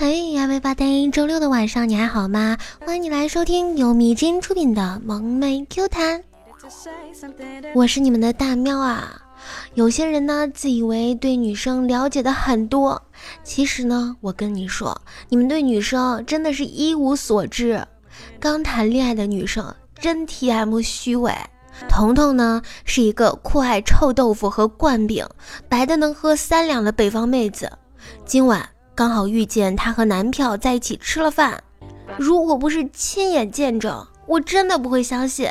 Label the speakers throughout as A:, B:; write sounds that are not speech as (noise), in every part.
A: 嘿，everybody，周六的晚上你还好吗？欢迎你来收听由迷津出品的萌妹 Q 弹，我是你们的大喵啊。有些人呢，自以为对女生了解的很多，其实呢，我跟你说，你们对女生真的是一无所知。刚谈恋爱的女生真 T M 虚伪。彤彤呢，是一个酷爱臭豆腐和灌饼，白的能喝三两的北方妹子。今晚。刚好遇见她和男票在一起吃了饭，如果不是亲眼见证，我真的不会相信。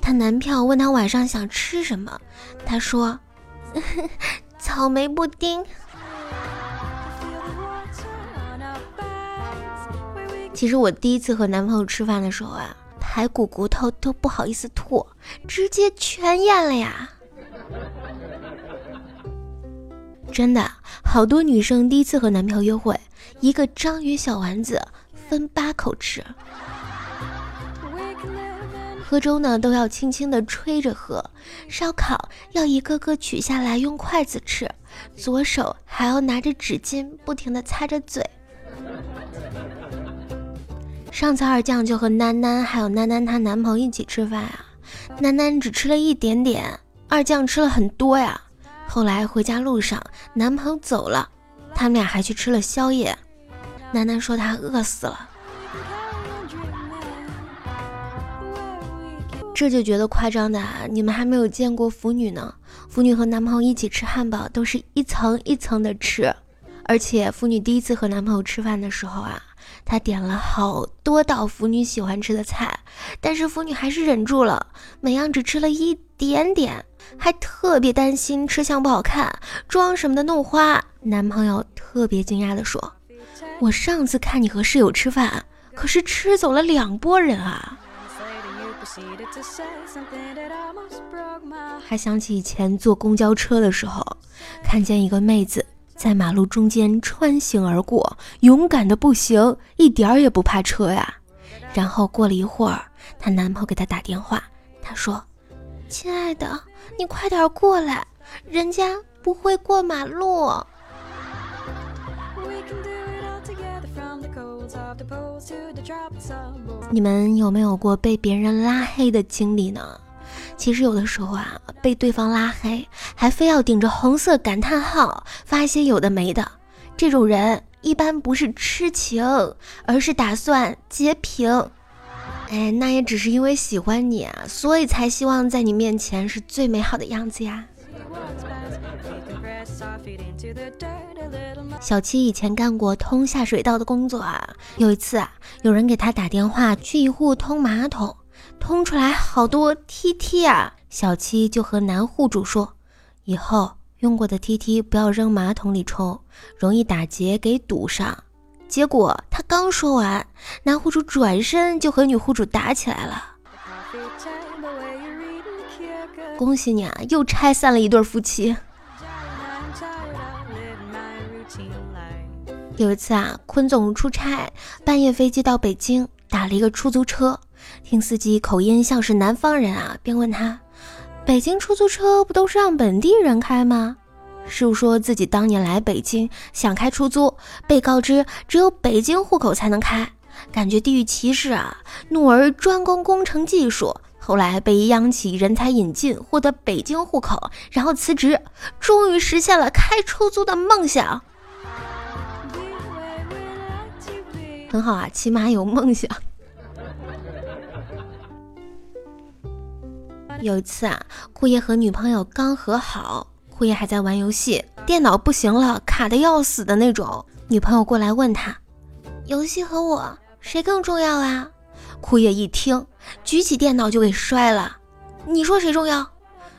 A: 她男票问她晚上想吃什么，她说 (laughs) 草莓布丁。其实我第一次和男朋友吃饭的时候啊，排骨骨头都不好意思吐，直接全咽了呀。真的，好多女生第一次和男朋友约会，一个章鱼小丸子分八口吃。喝粥呢都要轻轻的吹着喝，烧烤要一个个取下来用筷子吃，左手还要拿着纸巾不停的擦着嘴。上次二酱就和囡囡还有囡囡她男朋友一起吃饭啊，囡囡只吃了一点点，二酱吃了很多呀。后来回家路上，男朋友走了，他们俩还去吃了宵夜。楠楠说她饿死了，这就觉得夸张的。你们还没有见过腐女呢，腐女和男朋友一起吃汉堡，都是一层一层的吃。而且腐女第一次和男朋友吃饭的时候啊，她点了好多道腐女喜欢吃的菜，但是腐女还是忍住了，每样只吃了一点点。还特别担心吃相不好看，妆什么的弄花。男朋友特别惊讶地说：“我上次看你和室友吃饭，可是吃走了两拨人啊。”还想起以前坐公交车的时候，看见一个妹子在马路中间穿行而过，勇敢的不行，一点儿也不怕车呀。然后过了一会儿，她男朋友给她打电话，她说。亲爱的，你快点过来，人家不会过马路。你们有没有过被别人拉黑的经历呢？其实有的时候啊，被对方拉黑，还非要顶着红色感叹号发一些有的没的，这种人一般不是痴情，而是打算截屏。哎，那也只是因为喜欢你啊，所以才希望在你面前是最美好的样子呀。小七以前干过通下水道的工作啊，有一次啊，有人给他打电话去一户通马桶，通出来好多 T T 啊，小七就和男户主说，以后用过的 T T 不要扔马桶里冲，容易打结给堵上。结果他刚说完，男户主转身就和女户主打起来了。恭喜你啊，又拆散了一对夫妻。有一次啊，坤总出差，半夜飞机到北京，打了一个出租车，听司机口音像是南方人啊，便问他：北京出租车不都是让本地人开吗？师傅说自己当年来北京想开出租，被告知只有北京户口才能开，感觉地域歧视啊！怒而专攻工程技术，后来被央企人才引进，获得北京户口，然后辞职，终于实现了开出租的梦想。很好啊，起码有梦想。有一次啊，姑爷和女朋友刚和好。库叶还在玩游戏，电脑不行了，卡的要死的那种。女朋友过来问他，游戏和我谁更重要啊？枯叶一听，举起电脑就给摔了。你说谁重要？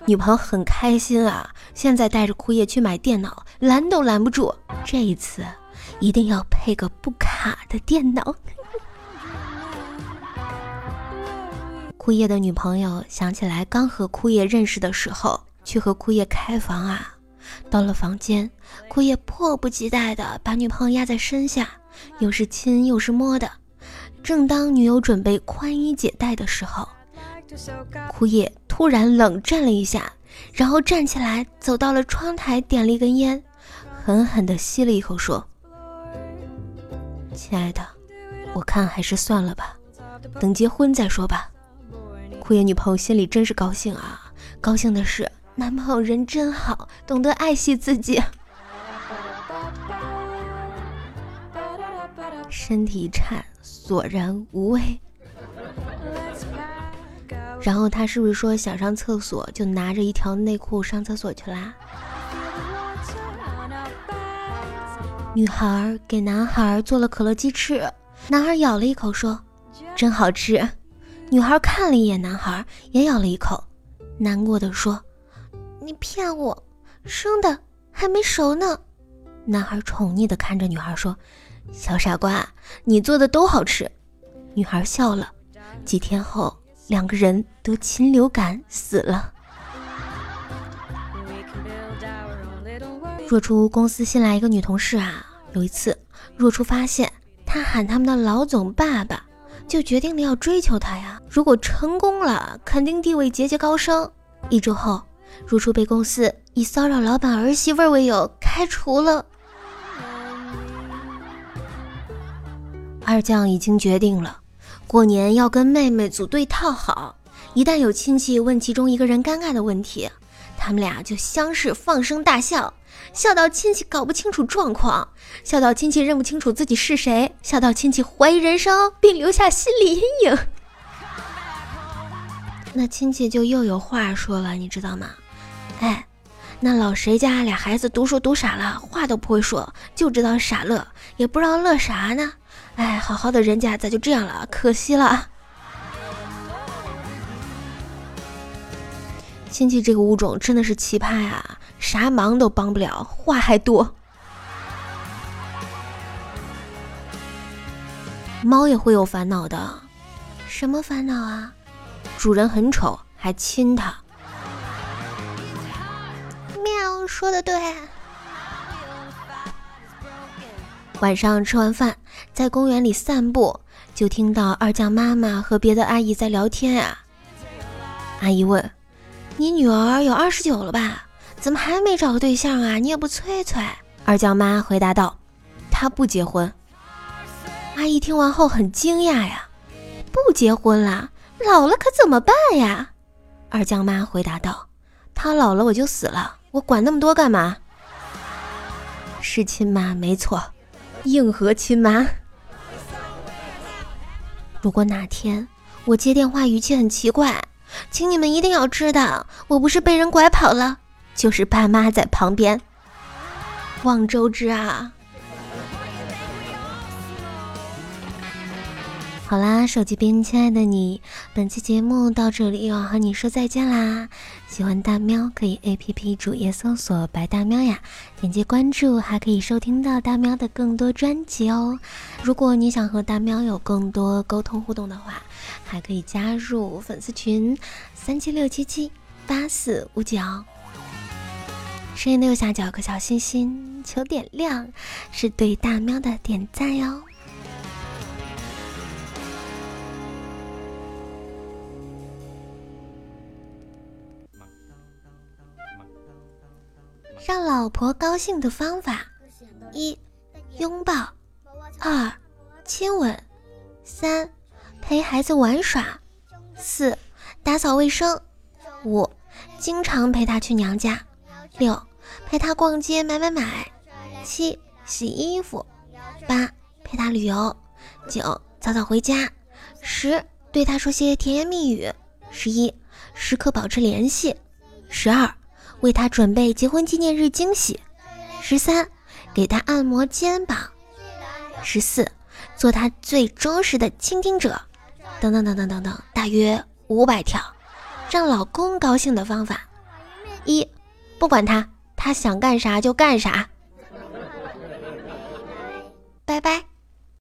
A: 女朋友很开心啊，现在带着枯叶去买电脑，拦都拦不住。这一次一定要配个不卡的电脑。(laughs) 枯叶的女朋友想起来刚和枯叶认识的时候。去和枯叶开房啊！到了房间，枯叶迫不及待地把女朋友压在身下，又是亲又是摸的。正当女友准备宽衣解带的时候，枯叶突然冷战了一下，然后站起来走到了窗台，点了一根烟，狠狠地吸了一口，说：“亲爱的，我看还是算了吧，等结婚再说吧。枯叶女朋友心里真是高兴啊，高兴的是男朋友人真好，懂得爱惜自己。身体颤，索然无味。然后他是不是说想上厕所，就拿着一条内裤上厕所去啦？女孩给男孩做了可乐鸡翅，男孩咬了一口说：“真好吃。”女孩看了一眼男孩，也咬了一口，难过的说：“你骗我，生的还没熟呢。”男孩宠溺的看着女孩说：“小傻瓜，你做的都好吃。”女孩笑了。几天后，两个人得禽流感死了。若初公司新来一个女同事啊，有一次若初发现她喊他们的老总爸爸，就决定了要追求他呀。如果成功了，肯定地位节节高升。一周后，如初被公司以骚扰老板儿媳妇为由开除了。二将已经决定了，过年要跟妹妹组队套好，一旦有亲戚问其中一个人尴尬的问题，他们俩就相视放声大笑。笑到亲戚搞不清楚状况，笑到亲戚认不清楚自己是谁，笑到亲戚怀疑人生并留下心理阴影。(laughs) 那亲戚就又有话说了，你知道吗？哎，那老谁家俩孩子读书读傻了，话都不会说，就知道傻乐，也不知道乐啥呢。哎，好好的人家咋就这样了？可惜了。亲戚这个物种真的是奇葩呀！啥忙都帮不了，话还多。猫也会有烦恼的，什么烦恼啊？主人很丑，还亲它。说的对。晚上吃完饭，在公园里散步，就听到二酱妈妈和别的阿姨在聊天啊。阿姨问：“你女儿有二十九了吧？”怎么还没找个对象啊？你也不催催。二酱妈回答道：“她不结婚。”阿姨听完后很惊讶呀，“不结婚啦？老了可怎么办呀？”二酱妈回答道：“她老了我就死了，我管那么多干嘛？”是亲妈没错，硬核亲妈。如果哪天我接电话语气很奇怪，请你们一定要知道，我不是被人拐跑了。就是爸妈在旁边，望周知啊。好啦，手机边亲爱的你，本期节目到这里又要和你说再见啦。喜欢大喵可以 A P P 主页搜索“白大喵”呀，点击关注还可以收听到大喵的更多专辑哦。如果你想和大喵有更多沟通互动的话，还可以加入粉丝群三七六七七八四五九。声音的右下角有个小心心，求点亮，是对大喵的点赞哟。让老婆高兴的方法：一、拥抱；二、亲吻；三、陪孩子玩耍；四、打扫卫生；五、经常陪她去娘家。六，陪她逛街买买买；七，洗衣服；八，陪她旅游；九，早早回家；十，对她说些甜言蜜语；十一，时刻保持联系；十二，为他准备结婚纪念日惊喜；十三，给他按摩肩膀；十四，做他最忠实的倾听者。等等等等等等，大约五百条，让老公高兴的方法。一。不管他，他想干啥就干啥。拜拜。